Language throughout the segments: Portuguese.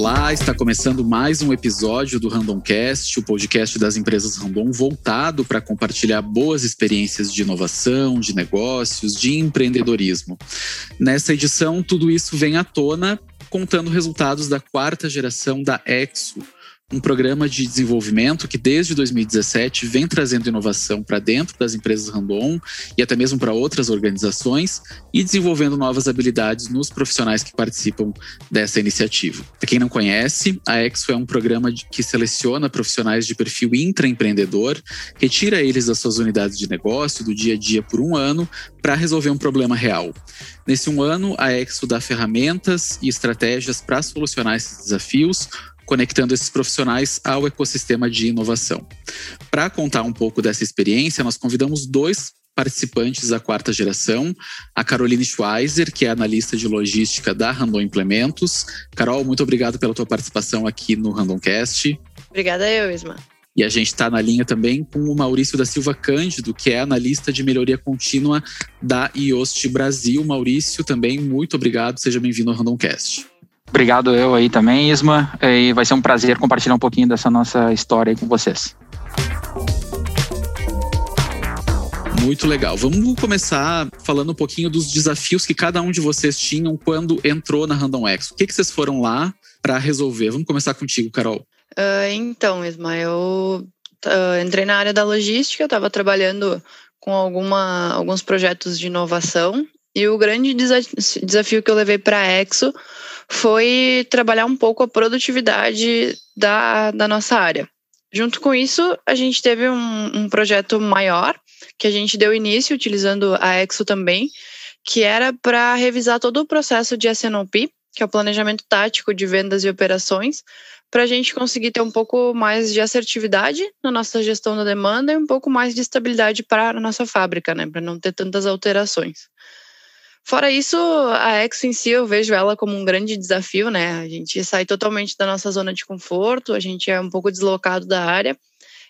Olá, está começando mais um episódio do Randomcast, o podcast das empresas Random voltado para compartilhar boas experiências de inovação, de negócios, de empreendedorismo. Nessa edição, tudo isso vem à tona contando resultados da quarta geração da Exo, um programa de desenvolvimento que desde 2017 vem trazendo inovação para dentro das empresas Randon e até mesmo para outras organizações e desenvolvendo novas habilidades nos profissionais que participam dessa iniciativa. Para quem não conhece, a Expo é um programa que seleciona profissionais de perfil intraempreendedor, retira eles das suas unidades de negócio do dia a dia por um ano para resolver um problema real. Nesse um ano, a Expo dá ferramentas e estratégias para solucionar esses desafios conectando esses profissionais ao ecossistema de inovação. Para contar um pouco dessa experiência, nós convidamos dois participantes da quarta geração, a Caroline Schweizer, que é analista de logística da Randon Implementos. Carol, muito obrigado pela tua participação aqui no Randomcast. Obrigada eu, Isma. E a gente está na linha também com o Maurício da Silva Cândido, que é analista de melhoria contínua da IOST Brasil. Maurício, também muito obrigado, seja bem-vindo ao Randomcast. Obrigado eu aí também, Isma. E vai ser um prazer compartilhar um pouquinho dessa nossa história aí com vocês. Muito legal. Vamos começar falando um pouquinho dos desafios que cada um de vocês tinham quando entrou na Random X. O que, que vocês foram lá para resolver? Vamos começar contigo, Carol. Uh, então, Isma, eu uh, entrei na área da logística, estava trabalhando com alguma, alguns projetos de inovação e o grande desafio que eu levei para a Exo foi trabalhar um pouco a produtividade da, da nossa área. Junto com isso, a gente teve um, um projeto maior que a gente deu início utilizando a Exo também, que era para revisar todo o processo de SNOP, que é o planejamento tático de vendas e operações, para a gente conseguir ter um pouco mais de assertividade na nossa gestão da demanda e um pouco mais de estabilidade para a nossa fábrica, né, para não ter tantas alterações. Fora isso, a Exo em si eu vejo ela como um grande desafio, né? A gente sai totalmente da nossa zona de conforto, a gente é um pouco deslocado da área.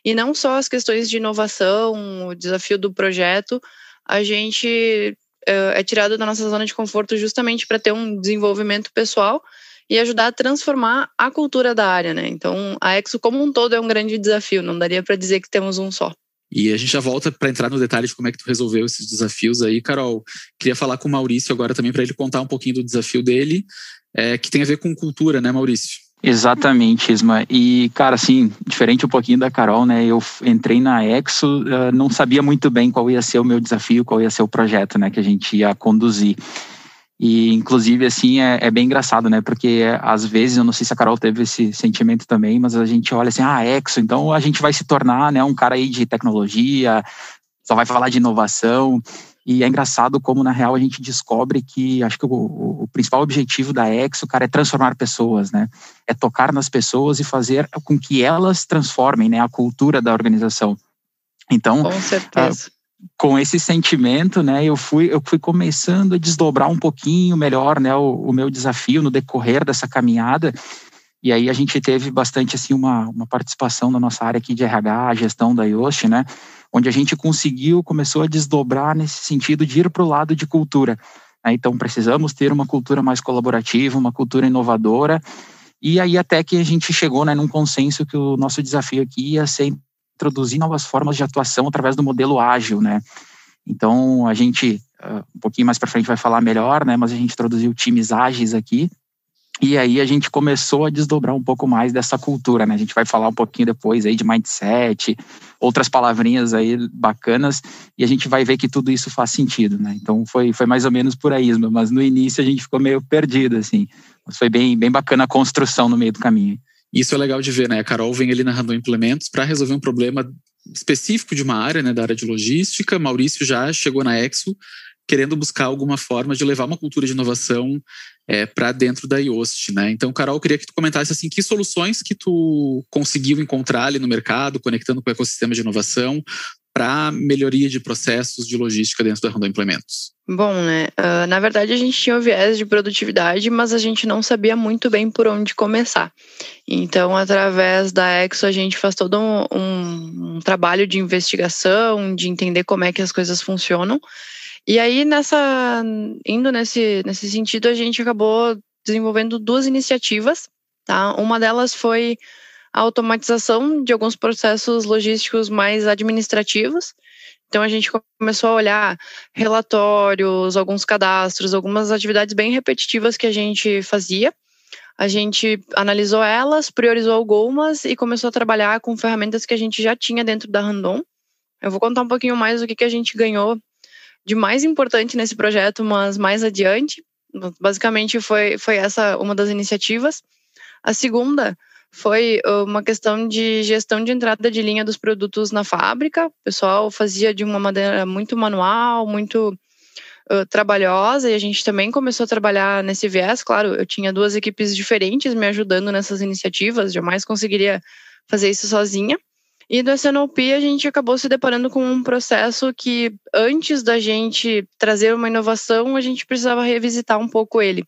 E não só as questões de inovação, o desafio do projeto, a gente uh, é tirado da nossa zona de conforto justamente para ter um desenvolvimento pessoal e ajudar a transformar a cultura da área, né? Então, a Exo como um todo é um grande desafio, não daria para dizer que temos um só. E a gente já volta para entrar no detalhe de como é que tu resolveu esses desafios aí, Carol. Queria falar com o Maurício agora também para ele contar um pouquinho do desafio dele, é, que tem a ver com cultura, né, Maurício? Exatamente, Isma. E, cara, assim, diferente um pouquinho da Carol, né? Eu entrei na Exo, uh, não sabia muito bem qual ia ser o meu desafio, qual ia ser o projeto, né, que a gente ia conduzir. E, inclusive, assim, é, é, bem engraçado, né? Porque às vezes, eu não sei se a Carol teve esse sentimento também, mas a gente olha assim, ah, Exo, então a gente vai se tornar né, um cara aí de tecnologia, só vai falar de inovação. E é engraçado como, na real, a gente descobre que acho que o, o, principal objetivo da Exo, cara, é transformar pessoas, né? É tocar nas pessoas e fazer com que elas transformem né, a cultura da organização. Então, com certeza. Com esse sentimento, né, eu fui, eu fui começando a desdobrar um pouquinho melhor, né, o, o, meu desafio no decorrer dessa caminhada. E aí a gente teve bastante, assim, uma, uma participação na nossa área aqui de RH, a gestão da IOST, né, onde a gente conseguiu, começou a desdobrar nesse sentido de ir para o lado de cultura. Né, então, precisamos ter uma cultura mais colaborativa, uma cultura inovadora, e aí até que a gente chegou, né, num consenso que o nosso desafio aqui ia ser introduzir novas formas de atuação através do modelo ágil, né? Então, a gente, uh, um pouquinho mais para frente vai falar melhor, né? Mas a gente introduziu times ágeis aqui. E aí a gente começou a desdobrar um pouco mais dessa cultura, né? A gente vai falar um pouquinho depois aí de mindset, outras palavrinhas aí bacanas, e a gente vai ver que tudo isso faz sentido, né? Então foi, foi mais ou menos por aí, mas no início a gente ficou meio perdido, assim. Mas foi bem, bem bacana a construção no meio do caminho. Isso é legal de ver, né? A Carol vem ali na Randon Implementos para resolver um problema específico de uma área, né, da área de logística. Maurício já chegou na Exo querendo buscar alguma forma de levar uma cultura de inovação é, para dentro da IOST, né? Então, Carol, eu queria que tu comentasse assim, que soluções que tu conseguiu encontrar ali no mercado, conectando com o ecossistema de inovação, para melhoria de processos de logística dentro da Randon Implementos? Bom, né? Uh, na verdade, a gente tinha o viés de produtividade, mas a gente não sabia muito bem por onde começar. Então, através da Exo, a gente faz todo um, um, um trabalho de investigação, de entender como é que as coisas funcionam. E aí, nessa, indo nesse, nesse sentido, a gente acabou desenvolvendo duas iniciativas Tá? Uma delas foi a automatização de alguns processos logísticos mais administrativos. Então a gente começou a olhar relatórios, alguns cadastros, algumas atividades bem repetitivas que a gente fazia. A gente analisou elas, priorizou algumas e começou a trabalhar com ferramentas que a gente já tinha dentro da Randon. Eu vou contar um pouquinho mais do que, que a gente ganhou de mais importante nesse projeto, mas mais adiante. Basicamente foi, foi essa uma das iniciativas. A segunda foi uh, uma questão de gestão de entrada de linha dos produtos na fábrica. O pessoal fazia de uma maneira muito manual, muito uh, trabalhosa, e a gente também começou a trabalhar nesse viés. Claro, eu tinha duas equipes diferentes me ajudando nessas iniciativas, jamais conseguiria fazer isso sozinha. E do SNOP a gente acabou se deparando com um processo que, antes da gente trazer uma inovação, a gente precisava revisitar um pouco ele.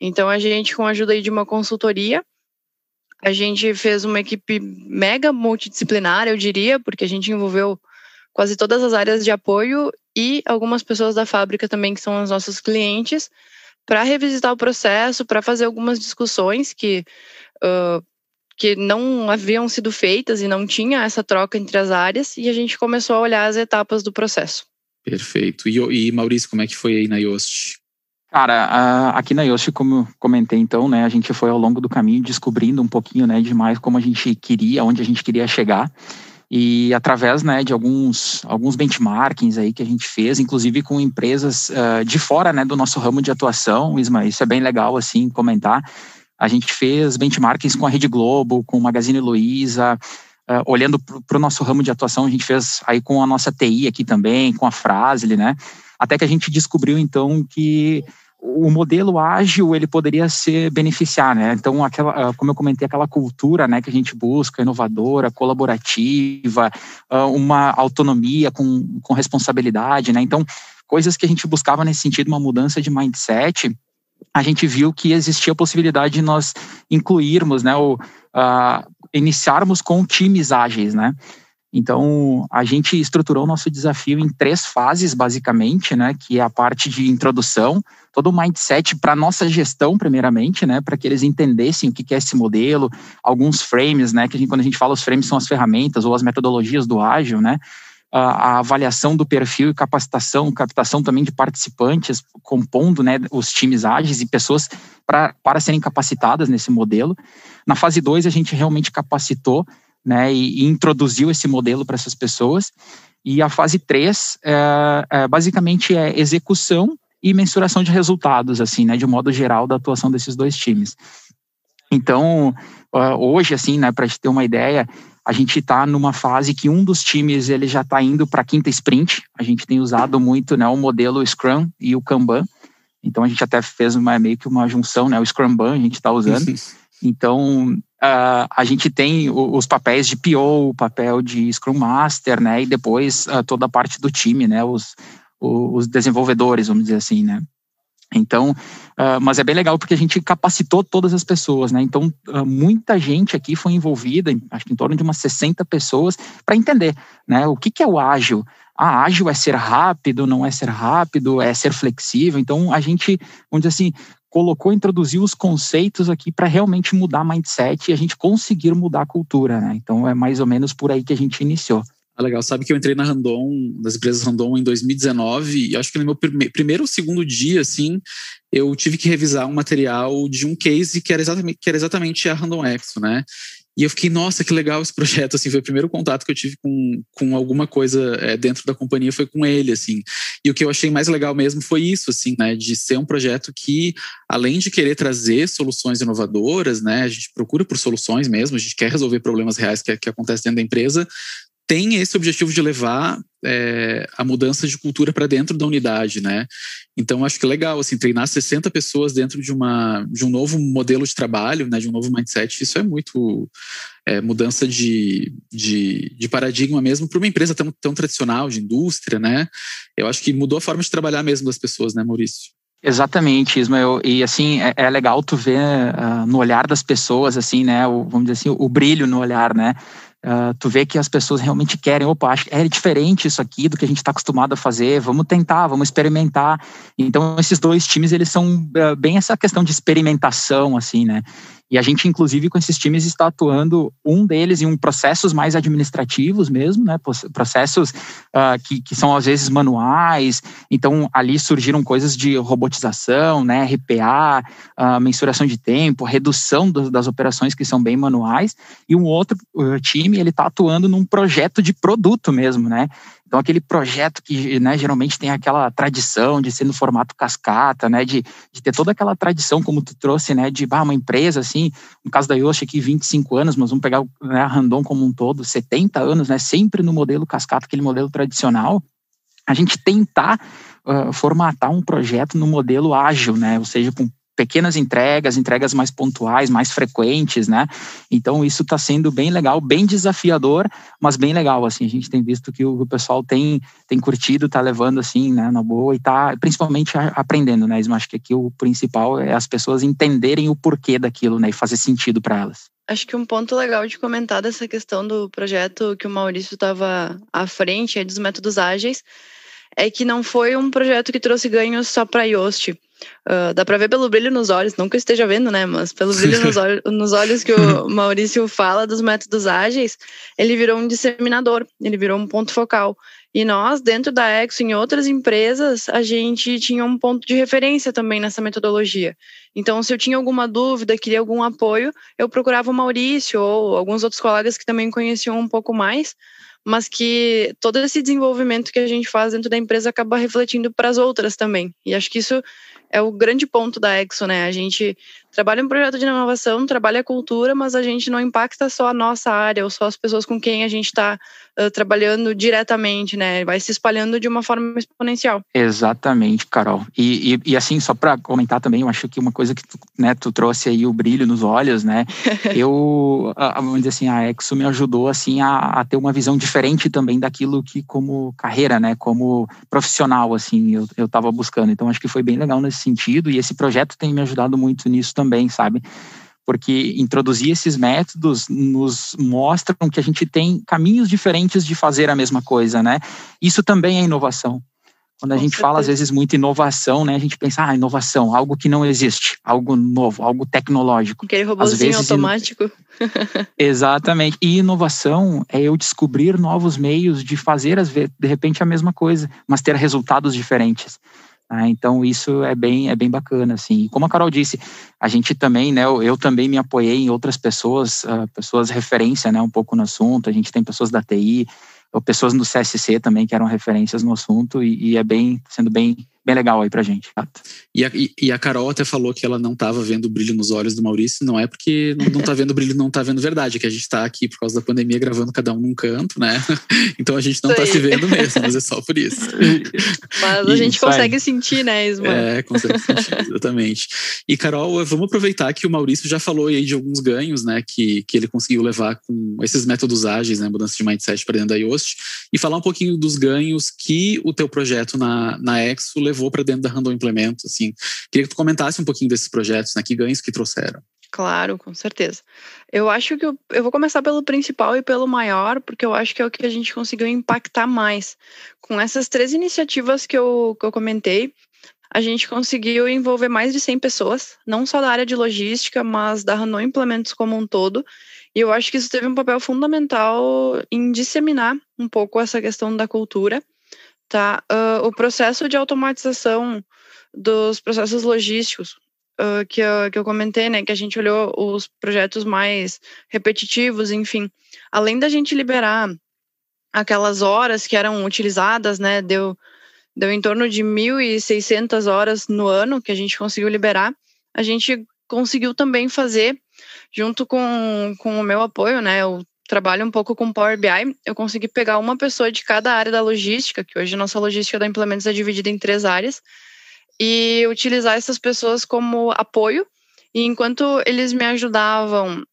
Então, a gente, com a ajuda de uma consultoria, a gente fez uma equipe mega multidisciplinar, eu diria, porque a gente envolveu quase todas as áreas de apoio e algumas pessoas da fábrica também, que são os nossos clientes, para revisitar o processo, para fazer algumas discussões que, uh, que não haviam sido feitas e não tinha essa troca entre as áreas, e a gente começou a olhar as etapas do processo. Perfeito. E, e Maurício, como é que foi aí na Yoast? Cara, aqui na Yoshi, como eu comentei então, né, a gente foi ao longo do caminho descobrindo um pouquinho, né, de mais como a gente queria, onde a gente queria chegar. E através, né, de alguns, alguns benchmarkings aí que a gente fez, inclusive com empresas uh, de fora, né, do nosso ramo de atuação, Isma, isso é bem legal, assim, comentar. A gente fez benchmarkings com a Rede Globo, com o Magazine Luiza, uh, olhando para o nosso ramo de atuação, a gente fez aí com a nossa TI aqui também, com a Frasle, né, até que a gente descobriu então que o modelo ágil ele poderia se beneficiar, né? Então, aquela, ah, como eu comentei, aquela cultura, né, que a gente busca, inovadora, colaborativa, ah, uma autonomia com, com responsabilidade, né? Então, coisas que a gente buscava nesse sentido, uma mudança de mindset, a gente viu que existia a possibilidade de nós incluirmos, né, ou uh, iniciarmos com times ágeis, né? Então, a gente estruturou o nosso desafio em três fases, basicamente, né? Que é a parte de introdução, todo o mindset para nossa gestão, primeiramente, né? Para que eles entendessem o que é esse modelo, alguns frames, né? Que a gente, quando a gente fala os frames são as ferramentas ou as metodologias do ágil, né? A, avaliação do perfil e capacitação, captação também de participantes, compondo né, os times ágeis e pessoas pra, para serem capacitadas nesse modelo. Na fase 2, a gente realmente capacitou né, e, e introduziu esse modelo para essas pessoas. E a fase 3, é, é, basicamente, é execução e mensuração de resultados, assim, né, de modo geral, da atuação desses dois times. Então, hoje, assim, né, para a gente ter uma ideia, a gente está numa fase que um dos times ele já está indo para a quinta sprint. A gente tem usado muito né, o modelo Scrum e o Kanban. Então a gente até fez uma, meio que uma junção, né? O Scrumban a gente está usando. Então, uh, a gente tem os papéis de PO, o papel de Scrum Master, né? E depois uh, toda a parte do time, né? Os, os desenvolvedores, vamos dizer assim, né? Então, uh, mas é bem legal porque a gente capacitou todas as pessoas, né? Então, uh, muita gente aqui foi envolvida, acho que em torno de umas 60 pessoas, para entender, né? O que, que é o ágil? Ah, ágil é ser rápido, não é ser rápido, é ser flexível. Então, a gente, vamos dizer assim, colocou, introduziu os conceitos aqui para realmente mudar mindset e a gente conseguir mudar a cultura, né? Então, é mais ou menos por aí que a gente iniciou. Ah, legal. Sabe que eu entrei na Randon, das empresas Randon em 2019, e acho que no meu primeiro ou segundo dia, assim, eu tive que revisar um material de um case que era exatamente, que era exatamente a Randon Expo, né? E eu fiquei, nossa, que legal esse projeto, assim, foi o primeiro contato que eu tive com, com alguma coisa é, dentro da companhia, foi com ele, assim. E o que eu achei mais legal mesmo foi isso, assim, né, de ser um projeto que, além de querer trazer soluções inovadoras, né, a gente procura por soluções mesmo, a gente quer resolver problemas reais que, que acontecem dentro da empresa, tem esse objetivo de levar é, a mudança de cultura para dentro da unidade, né? Então acho que é legal assim treinar 60 pessoas dentro de uma de um novo modelo de trabalho, né? De um novo mindset. Isso é muito é, mudança de, de, de, paradigma mesmo para uma empresa tão, tão tradicional de indústria, né? Eu acho que mudou a forma de trabalhar mesmo das pessoas, né, Maurício? Exatamente, Ismael. E assim, é, é legal tu ver uh, no olhar das pessoas, assim, né? O, vamos dizer assim, o, o brilho no olhar, né? Uh, tu vê que as pessoas realmente querem, opa, acho é diferente isso aqui do que a gente está acostumado a fazer, vamos tentar, vamos experimentar. Então, esses dois times, eles são uh, bem essa questão de experimentação, assim, né? E a gente, inclusive, com esses times está atuando, um deles em um processos mais administrativos mesmo, né? Processos uh, que, que são às vezes manuais. Então, ali surgiram coisas de robotização, né? RPA, uh, mensuração de tempo, redução do, das operações que são bem manuais. E um outro uh, time, ele está atuando num projeto de produto mesmo, né? Então, aquele projeto que né, geralmente tem aquela tradição de ser no formato cascata, né, de, de ter toda aquela tradição, como tu trouxe, né, de bah, uma empresa, assim, no caso da Yoshi aqui, 25 anos, mas vamos pegar né, a Randon como um todo, 70 anos, né, sempre no modelo cascata, aquele modelo tradicional, a gente tentar uh, formatar um projeto no modelo ágil, né, ou seja, com pequenas entregas, entregas mais pontuais, mais frequentes, né? Então isso está sendo bem legal, bem desafiador, mas bem legal, assim, a gente tem visto que o, pessoal tem, tem curtido, está levando assim, né, na boa e está principalmente aprendendo, né? Eu acho que aqui o principal é as pessoas entenderem o porquê daquilo, né, e fazer sentido para elas. Acho que um ponto legal de comentar dessa questão do projeto que o Maurício estava à frente, é dos métodos ágeis, é que não foi um projeto que trouxe ganhos só para a Yoast. Uh, dá para ver pelo brilho nos olhos, não que eu esteja vendo, né? Mas pelo brilho nos, olhos, nos olhos que o Maurício fala dos métodos ágeis, ele virou um disseminador, ele virou um ponto focal. E nós, dentro da Exo, em outras empresas, a gente tinha um ponto de referência também nessa metodologia. Então, se eu tinha alguma dúvida, queria algum apoio, eu procurava o Maurício ou alguns outros colegas que também conheciam um pouco mais mas que todo esse desenvolvimento que a gente faz dentro da empresa acaba refletindo para as outras também. E acho que isso é o grande ponto da Exo, né? A gente trabalha um projeto de inovação, trabalha a cultura, mas a gente não impacta só a nossa área ou só as pessoas com quem a gente está uh, trabalhando diretamente, né? Vai se espalhando de uma forma exponencial. Exatamente, Carol. E, e, e assim, só para comentar também, eu acho que uma coisa que tu, né, tu trouxe aí o brilho nos olhos, né? eu, vamos dizer assim, a Exo me ajudou assim a, a, ter uma visão diferente também daquilo que como carreira, né? Como profissional, assim, eu, eu tava buscando. Então, acho que foi bem legal nesse sentido e esse projeto tem me ajudado muito nisso também, sabe? Porque introduzir esses métodos nos mostram que a gente tem caminhos diferentes de fazer a mesma coisa, né? Isso também é inovação. Quando a Com gente certeza. fala, às vezes, muito inovação, né? A gente pensa, ah, inovação, algo que não existe, algo novo, algo tecnológico. Aquele robôzinho vezes, automático. Exatamente. E inovação é eu descobrir novos meios de fazer, de repente, a mesma coisa, mas ter resultados diferentes. Ah, então isso é bem é bem bacana assim. Como a Carol disse, a gente também, né? Eu, eu também me apoiei em outras pessoas, uh, pessoas referência, né? Um pouco no assunto. A gente tem pessoas da TI, ou pessoas no CSC também que eram referências no assunto e, e é bem sendo bem bem legal aí pra gente. E a, e a Carol até falou que ela não estava vendo o brilho nos olhos do Maurício, não é porque não, não tá vendo brilho, não tá vendo verdade, é que a gente está aqui por causa da pandemia gravando cada um num canto, né? Então a gente não está se vendo mesmo, mas é só por isso. Mas a gente consegue sentir, né, Isma? É, consegue sentir, exatamente. E Carol, vamos aproveitar que o Maurício já falou aí de alguns ganhos, né, que, que ele conseguiu levar com esses métodos ágeis, né, mudança de mindset para dentro da Yoast, e falar um pouquinho dos ganhos que o teu projeto na, na Exo levou levou para dentro da Randon Implemento, assim. Queria que tu comentasse um pouquinho desses projetos, né? Que ganhos que trouxeram. Claro, com certeza. Eu acho que eu, eu, vou começar pelo principal e pelo maior, porque eu acho que é o que a gente conseguiu impactar mais. Com essas três iniciativas que eu, que eu comentei, a gente conseguiu envolver mais de 100 pessoas, não só da área de logística, mas da Randon Implementos como um todo. E eu acho que isso teve um papel fundamental em disseminar um pouco essa questão da cultura tá? Uh, o processo de automatização dos processos logísticos uh, que, eu, que eu comentei, né? Que a gente olhou os projetos mais repetitivos, enfim. Além da gente liberar aquelas horas que eram utilizadas, né? Deu, deu em torno de 1.600 horas no ano que a gente conseguiu liberar. A gente conseguiu também fazer, junto com, com o meu apoio, né? Eu trabalho um pouco com Power BI, eu consegui pegar uma pessoa de cada área da logística, que hoje a nossa logística da Implementos é dividida em três áreas, e utilizar essas pessoas como apoio. E enquanto eles me ajudavam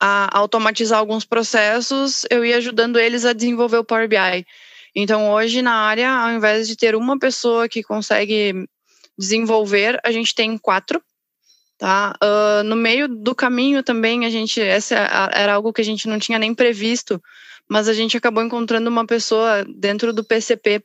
a automatizar alguns processos, eu ia ajudando eles a desenvolver o Power BI. Então, hoje na área, ao invés de ter uma pessoa que consegue desenvolver, a gente tem quatro Tá? Uh, no meio do caminho também, a gente, essa era algo que a gente não tinha nem previsto, mas a gente acabou encontrando uma pessoa dentro do PCP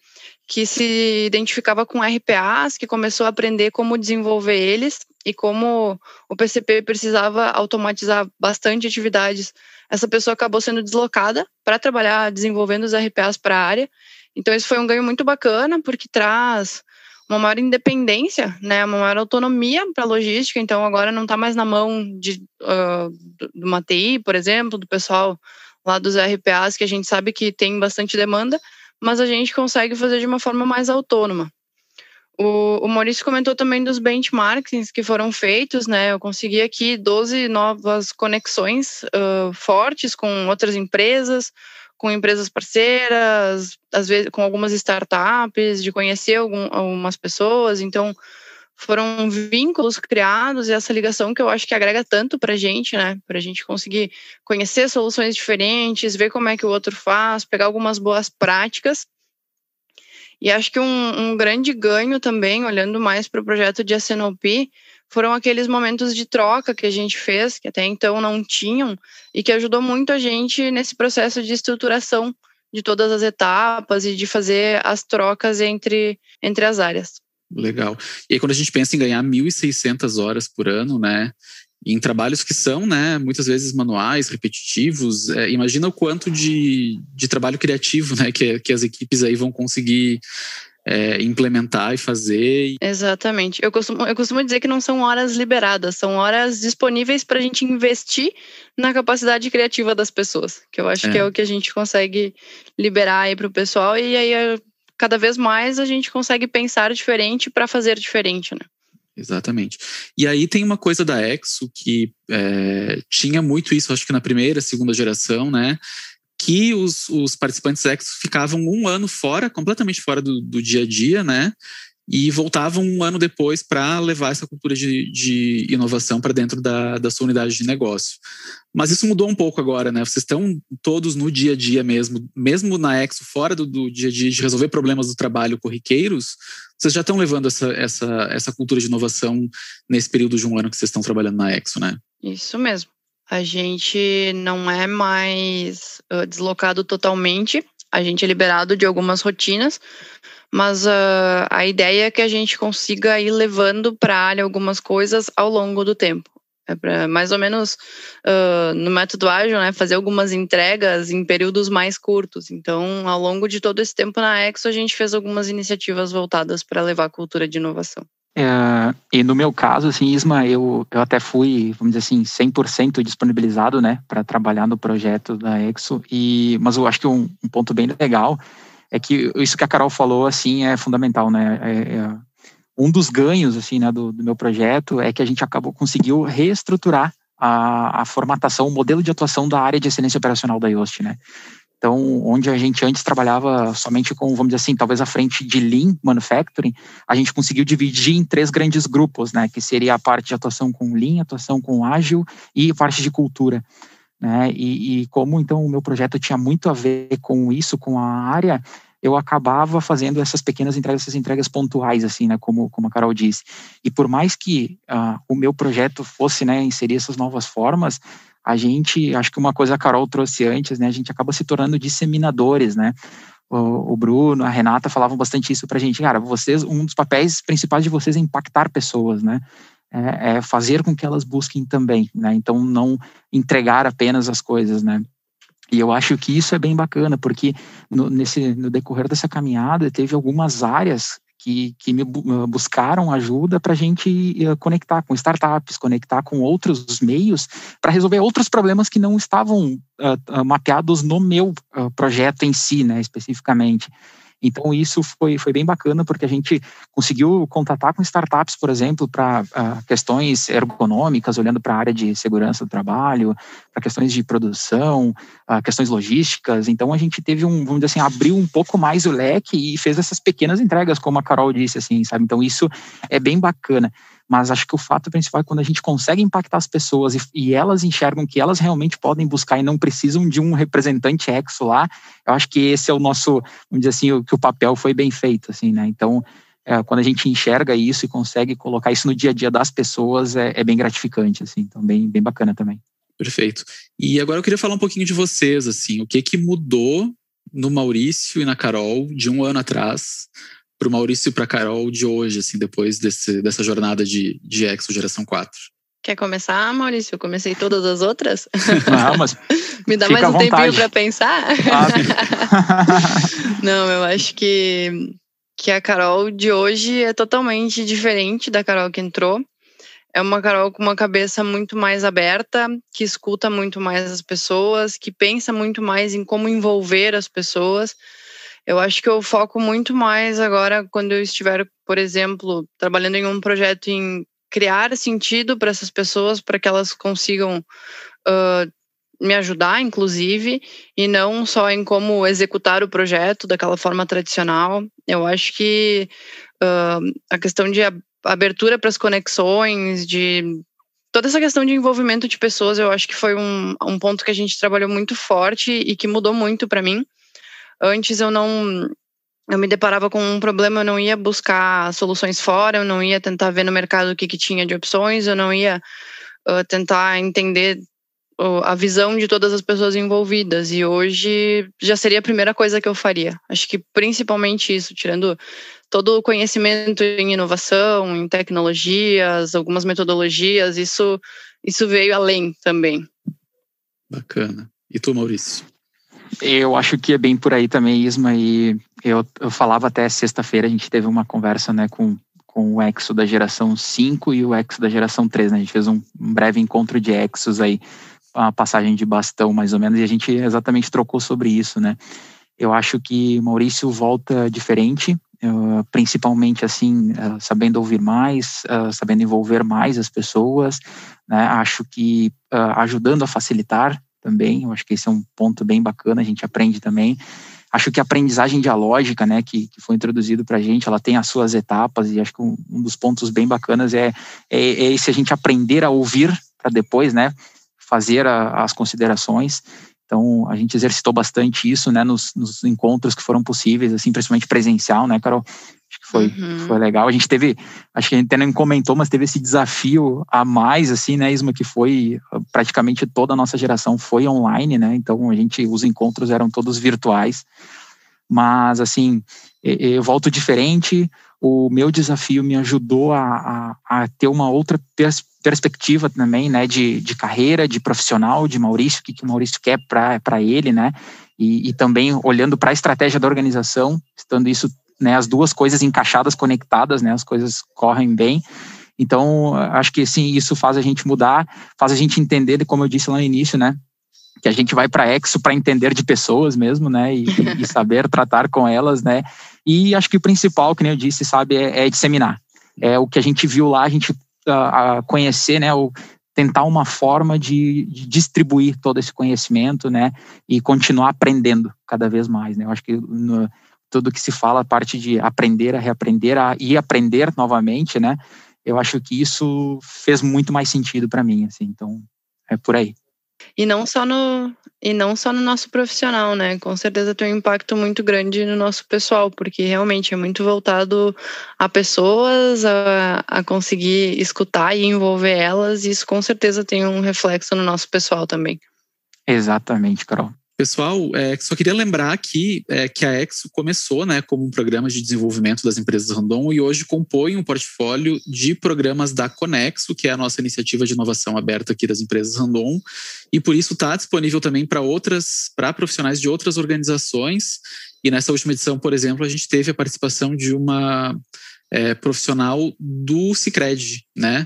que se identificava com RPAs, que começou a aprender como desenvolver eles, e como o PCP precisava automatizar bastante atividades, essa pessoa acabou sendo deslocada para trabalhar desenvolvendo os RPAs para a área. Então, isso foi um ganho muito bacana, porque traz uma maior independência, né, uma maior autonomia para a logística. Então, agora não está mais na mão de, uh, do uma TI, por exemplo, do pessoal lá dos RPAs, que a gente sabe que tem bastante demanda, mas a gente consegue fazer de uma forma mais autônoma. O, o Maurício comentou também dos benchmarks que foram feitos, né? Eu consegui aqui 12 novas conexões uh, fortes com outras empresas, com empresas parceiras, às vezes com algumas startups, de conhecer algum, algumas pessoas. Então, foram vínculos criados e essa ligação que eu acho que agrega tanto para a gente, né? Para a gente conseguir conhecer soluções diferentes, ver como é que o outro faz, pegar algumas boas práticas. E acho que um, um grande ganho também, olhando mais para o projeto de SNOP, foram aqueles momentos de troca que a gente fez, que até então não tinham, e que ajudou muito a gente nesse processo de estruturação de todas as etapas e de fazer as trocas entre, entre as áreas. Legal. E aí, quando a gente pensa em ganhar 1.600 horas por ano, né? Em trabalhos que são, né, muitas vezes manuais, repetitivos, é, imagina o quanto de, de trabalho criativo, né, que, que as equipes aí vão conseguir é, implementar e fazer. Exatamente. Eu costumo, eu costumo dizer que não são horas liberadas, são horas disponíveis para a gente investir na capacidade criativa das pessoas, que eu acho é. que é o que a gente consegue liberar aí para o pessoal e aí cada vez mais a gente consegue pensar diferente para fazer diferente, né? Exatamente. E aí tem uma coisa da Exo que é, tinha muito isso, acho que na primeira, segunda geração, né? Que os, os participantes Exo ficavam um ano fora, completamente fora do, do dia a dia, né? e voltavam um ano depois para levar essa cultura de, de inovação para dentro da, da sua unidade de negócio. Mas isso mudou um pouco agora, né? Vocês estão todos no dia a dia mesmo, mesmo na Exo, fora do, do dia a dia de resolver problemas do trabalho corriqueiros, vocês já estão levando essa, essa, essa cultura de inovação nesse período de um ano que vocês estão trabalhando na Exo, né? Isso mesmo. A gente não é mais uh, deslocado totalmente, a gente é liberado de algumas rotinas, mas uh, a ideia é que a gente consiga ir levando para a área algumas coisas ao longo do tempo. É para mais ou menos uh, no método ágil, né, fazer algumas entregas em períodos mais curtos. Então, ao longo de todo esse tempo na Exo, a gente fez algumas iniciativas voltadas para levar a cultura de inovação. É, e no meu caso, assim, Isma, eu, eu até fui, vamos dizer assim, 100% disponibilizado, né, para trabalhar no projeto da Exo. E, mas eu acho que um, um ponto bem legal é que isso que a Carol falou, assim, é fundamental, né? É, é, um dos ganhos, assim, né, do, do, meu projeto é que a gente acabou, conseguiu reestruturar a, a, formatação, o modelo de atuação da área de excelência operacional da IOST, né? Então, onde a gente antes trabalhava somente com, vamos dizer assim, talvez a frente de Lean Manufacturing, a gente conseguiu dividir em três grandes grupos, né? Que seria a parte de atuação com Lean, atuação com Ágil e parte de cultura. Né? E, e, como então o meu projeto tinha muito a ver com isso, com a área, eu acabava fazendo essas pequenas entregas, essas entregas pontuais, assim, né, como, como a Carol disse. E por mais que uh, o meu projeto fosse, né, inserir essas novas formas, a gente, acho que uma coisa a Carol trouxe antes, né, a gente acaba se tornando disseminadores, né, o, Bruno, a Renata falavam bastante isso pra gente, cara, vocês, um dos papéis principais de vocês é impactar pessoas, né, é, é fazer com que elas busquem também, né? Então não entregar apenas as coisas, né? E eu acho que isso é bem bacana, porque no, nesse, no decorrer dessa caminhada teve algumas áreas que, que me buscaram ajuda para a gente eh, conectar com startups, conectar com outros meios para resolver outros problemas que não estavam uh, mapeados no meu uh, projeto em si, né, especificamente. Então, isso foi, foi bem bacana, porque a gente conseguiu contatar com startups, por exemplo, para uh, ah, questões ergonômicas, olhando para a área de segurança do trabalho, para questões de produção, uh, questões logísticas. Então, a gente teve um, vamos dizer assim, abriu um pouco mais o leque e fez essas pequenas entregas, como a Carol disse, assim, sabe? Então, isso é bem bacana mas acho que o fato principal é quando a gente consegue impactar as pessoas e, e, elas enxergam que elas realmente podem buscar e não precisam de um representante exo lá, eu acho que esse é o nosso, vamos dizer assim, o, que o papel foi bem feito, assim, né? Então, é, quando a gente enxerga isso e consegue colocar isso no dia a dia das pessoas, é, é bem gratificante, assim, então bem, bem bacana também. Perfeito. E agora eu queria falar um pouquinho de vocês, assim, o que que mudou no Maurício e na Carol de um ano atrás para o Maurício e para a Carol de hoje, assim, depois desse, dessa jornada de, de Exo Geração 4? Quer começar, Maurício? Eu comecei todas as outras? Não, mas Me dá mais um tempinho para pensar? Não, eu acho que, que a Carol de hoje é totalmente diferente da Carol que entrou. É uma Carol com uma cabeça muito mais aberta, que escuta muito mais as pessoas, que pensa muito mais em como envolver as pessoas. Eu acho que eu foco muito mais agora quando eu estiver, por exemplo, trabalhando em um projeto em criar sentido para essas pessoas, para que elas consigam uh, me ajudar, inclusive, e não só em como executar o projeto daquela forma tradicional. Eu acho que uh, a questão de abertura para as conexões, de toda essa questão de envolvimento de pessoas, eu acho que foi um, um ponto que a gente trabalhou muito forte e que mudou muito para mim. Antes eu não eu me deparava com um problema, eu não ia buscar soluções fora, eu não ia tentar ver no mercado o que, que tinha de opções, eu não ia uh, tentar entender uh, a visão de todas as pessoas envolvidas. E hoje já seria a primeira coisa que eu faria. Acho que principalmente isso, tirando todo o conhecimento em inovação, em tecnologias, algumas metodologias, isso, isso veio além também. Bacana. E tu, Maurício? Eu acho que é bem por aí também, Isma, e eu, eu falava até sexta-feira, a gente teve uma conversa né, com, com o Exo da geração 5 e o Exo da geração 3, né? A gente fez um, um breve encontro de Exos aí, uma passagem de bastão mais ou menos, e a gente exatamente trocou sobre isso, né? Eu acho que Maurício volta diferente, principalmente assim, uh, sabendo ouvir mais, uh, sabendo envolver mais as pessoas, né? Acho que ajudando a facilitar também, eu acho que esse é um ponto bem bacana, a gente aprende também. Acho que a aprendizagem dialógica, né, que, que foi introduzido para a gente, ela tem as suas etapas e acho que um, um dos pontos bem bacanas é, é, é esse a gente aprender a ouvir para depois, né, fazer a, as considerações. Então, a gente exercitou bastante isso, né, nos, nos, encontros que foram possíveis, assim, principalmente presencial, né, Carol? Acho que foi, uhum. foi legal. A gente teve, acho que a gente até nem comentou, mas teve esse desafio a mais, assim, né, Isma, que foi praticamente toda a nossa geração foi online, né? Então, a gente, os encontros eram todos virtuais. Mas, assim, eu volto diferente. O meu desafio me ajudou a, a, a ter uma outra pers perspectiva também, né, de, de carreira, de profissional, de Maurício, o que, que o Maurício quer para ele, né, e, e também olhando para a estratégia da organização, estando isso, né, as duas coisas encaixadas, conectadas, né, as coisas correm bem. Então, acho que sim, isso faz a gente mudar, faz a gente entender, como eu disse lá no início, né, que a gente vai para Exo para entender de pessoas mesmo, né, e, e, saber tratar com elas, né, e acho que o principal, que nem eu disse, sabe, é, é disseminar. É o que a gente viu lá, a gente a, conhecer, né, ou tentar uma forma de, de, distribuir todo esse conhecimento, né, e continuar aprendendo cada vez mais, né. Eu acho que no, tudo que se fala, a parte de aprender a reaprender a, e aprender novamente, né, eu acho que isso fez muito mais sentido para mim, assim. Então, é por aí. E não só no e não só no nosso profissional, né? Com certeza tem um impacto muito grande no nosso pessoal, porque realmente é muito voltado a pessoas, a, a conseguir escutar e envolver elas, e isso com certeza tem um reflexo no nosso pessoal também. Exatamente, Carol. Pessoal, é, só queria lembrar aqui é, que a Exo começou né, como um programa de desenvolvimento das empresas Randon e hoje compõe um portfólio de programas da Conexo, que é a nossa iniciativa de inovação aberta aqui das empresas Randon, e por isso está disponível também para outras, para profissionais de outras organizações. E nessa última edição, por exemplo, a gente teve a participação de uma é, profissional do Cicred, né?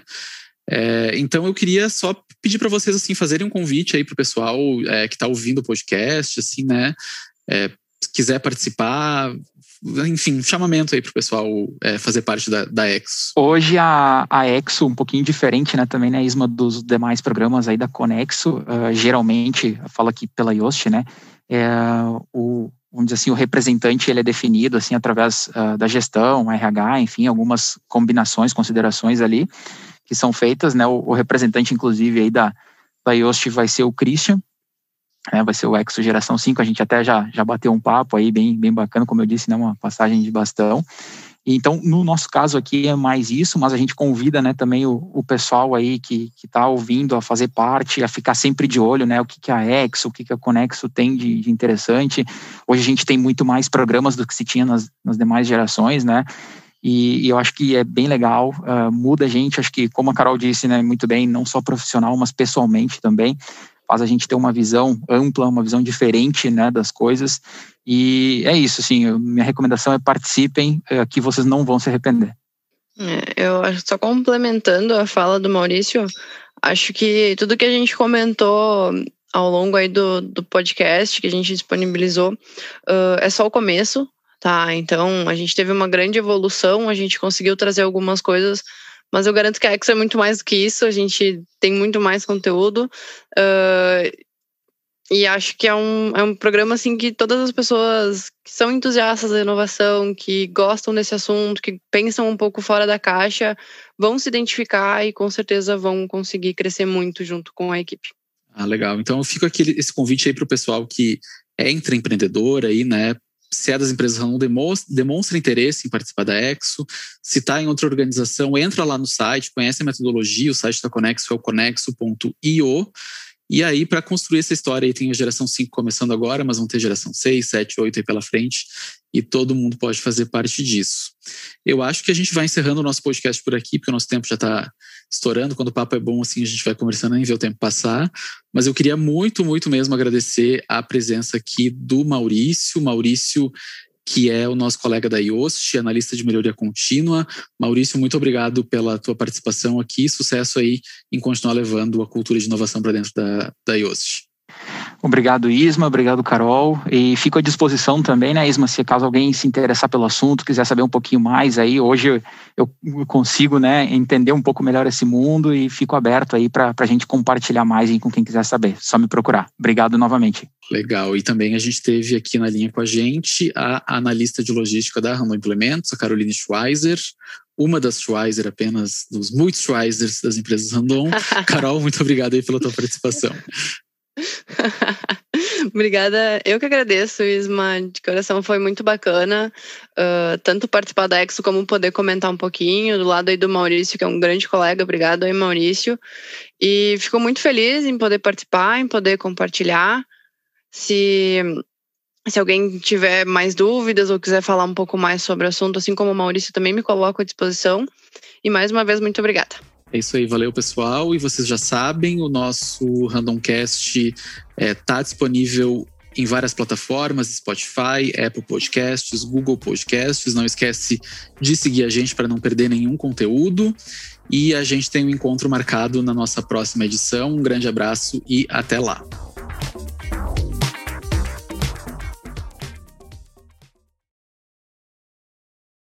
É, então eu queria só pedir para vocês assim fazerem um convite aí para o pessoal é, que está ouvindo o podcast, assim, né? É, se quiser participar, enfim, chamamento aí para o pessoal é, fazer parte da, da Exo. Hoje a, a Exo, um pouquinho diferente, né, também, né, Isma, dos demais programas aí da Conexo, uh, geralmente, fala aqui pela Yoast, né, é, o, vamos dizer assim, o representante ele é definido assim através uh, da gestão, RH, enfim, algumas combinações, considerações ali, que são feitas, né? O, o representante, inclusive, aí da, da Yoast vai ser o Christian, né? vai ser o Exo Geração 5, a gente até já, já bateu um papo aí bem, bem bacana, como eu disse, né? Uma passagem de bastão. Então, no nosso caso aqui é mais isso, mas a gente convida né, também o, o pessoal aí que está ouvindo a fazer parte, a ficar sempre de olho, né? O que, que a Exo, o que, que a Conexo tem de, de interessante. Hoje a gente tem muito mais programas do que se tinha nas, nas demais gerações, né? E, eu acho que é bem legal, uh, muda a gente, acho que, como a Carol disse, né, muito bem, não só profissional, mas pessoalmente também, faz a gente ter uma visão ampla, uma visão diferente, né, das coisas, e é isso, assim, minha recomendação é participem, uh, que vocês não vão se arrepender. É, eu acho, só complementando a fala do Maurício, acho que tudo que a gente comentou ao longo aí do, do podcast que a gente disponibilizou uh, é só o começo, tá? Então a gente teve uma grande evolução, a gente conseguiu trazer algumas coisas, mas eu garanto que a X é muito mais do que isso, a gente tem muito mais conteúdo. Uh, e acho que é um, é um programa assim que todas as pessoas que são entusiastas da inovação, que gostam desse assunto, que pensam um pouco fora da caixa, vão se identificar e com certeza vão conseguir crescer muito junto com a equipe. Ah, legal. Então fica aqui esse convite aí para o pessoal que é intraempreendedor aí, né? Se é das empresas não demonstra, demonstra interesse em participar da Exo. Se está em outra organização, entra lá no site, conhece a metodologia, o site da Conexo é o conexo.io. E aí, para construir essa história, aí tem a geração 5 começando agora, mas vão ter geração 6, 7, 8 aí pela frente e todo mundo pode fazer parte disso. Eu acho que a gente vai encerrando o nosso podcast por aqui, porque o nosso tempo já está estourando. Quando o papo é bom, assim, a gente vai conversando nem ver o tempo passar. Mas eu queria muito, muito mesmo agradecer a presença aqui do Maurício. Maurício, que é o nosso colega da IOST, analista de melhoria contínua. Maurício, muito obrigado pela tua participação aqui. Sucesso aí em continuar levando a cultura de inovação para dentro da, da IOST. Obrigado, Isma. Obrigado, Carol. E fico à disposição também, né, Isma, se caso alguém se interessar pelo assunto, quiser saber um pouquinho mais aí, hoje eu consigo, né, entender um pouco melhor esse mundo e fico aberto aí para a gente compartilhar mais aí com quem quiser saber. Só me procurar. Obrigado novamente. Legal. E também a gente teve aqui na linha com a gente a analista de logística da Ramo Implementos, a Caroline Schweizer, uma das Schweizer apenas, dos muitos Schweizers das empresas Randon. Carol, muito obrigado aí pela tua participação. Obrigada. Eu que agradeço, Isma. De coração foi muito bacana. Uh, tanto participar da Exo como poder comentar um pouquinho. Do lado aí do Maurício, que é um grande colega. Obrigado aí, Maurício. E fico muito feliz em poder participar, em poder compartilhar. Se, se alguém tiver mais dúvidas ou quiser falar um pouco mais sobre o assunto, assim como o Maurício, também me coloco à disposição. E mais uma vez, muito obrigada. É isso aí, valeu pessoal. E vocês já sabem, o nosso Randomcast está é, tá disponível em várias plataformas, Spotify, Apple Podcasts, Google Podcasts. Não esquece de seguir a gente para não perder nenhum conteúdo. E a gente tem um encontro marcado na nossa próxima edição. Um grande abraço e até lá.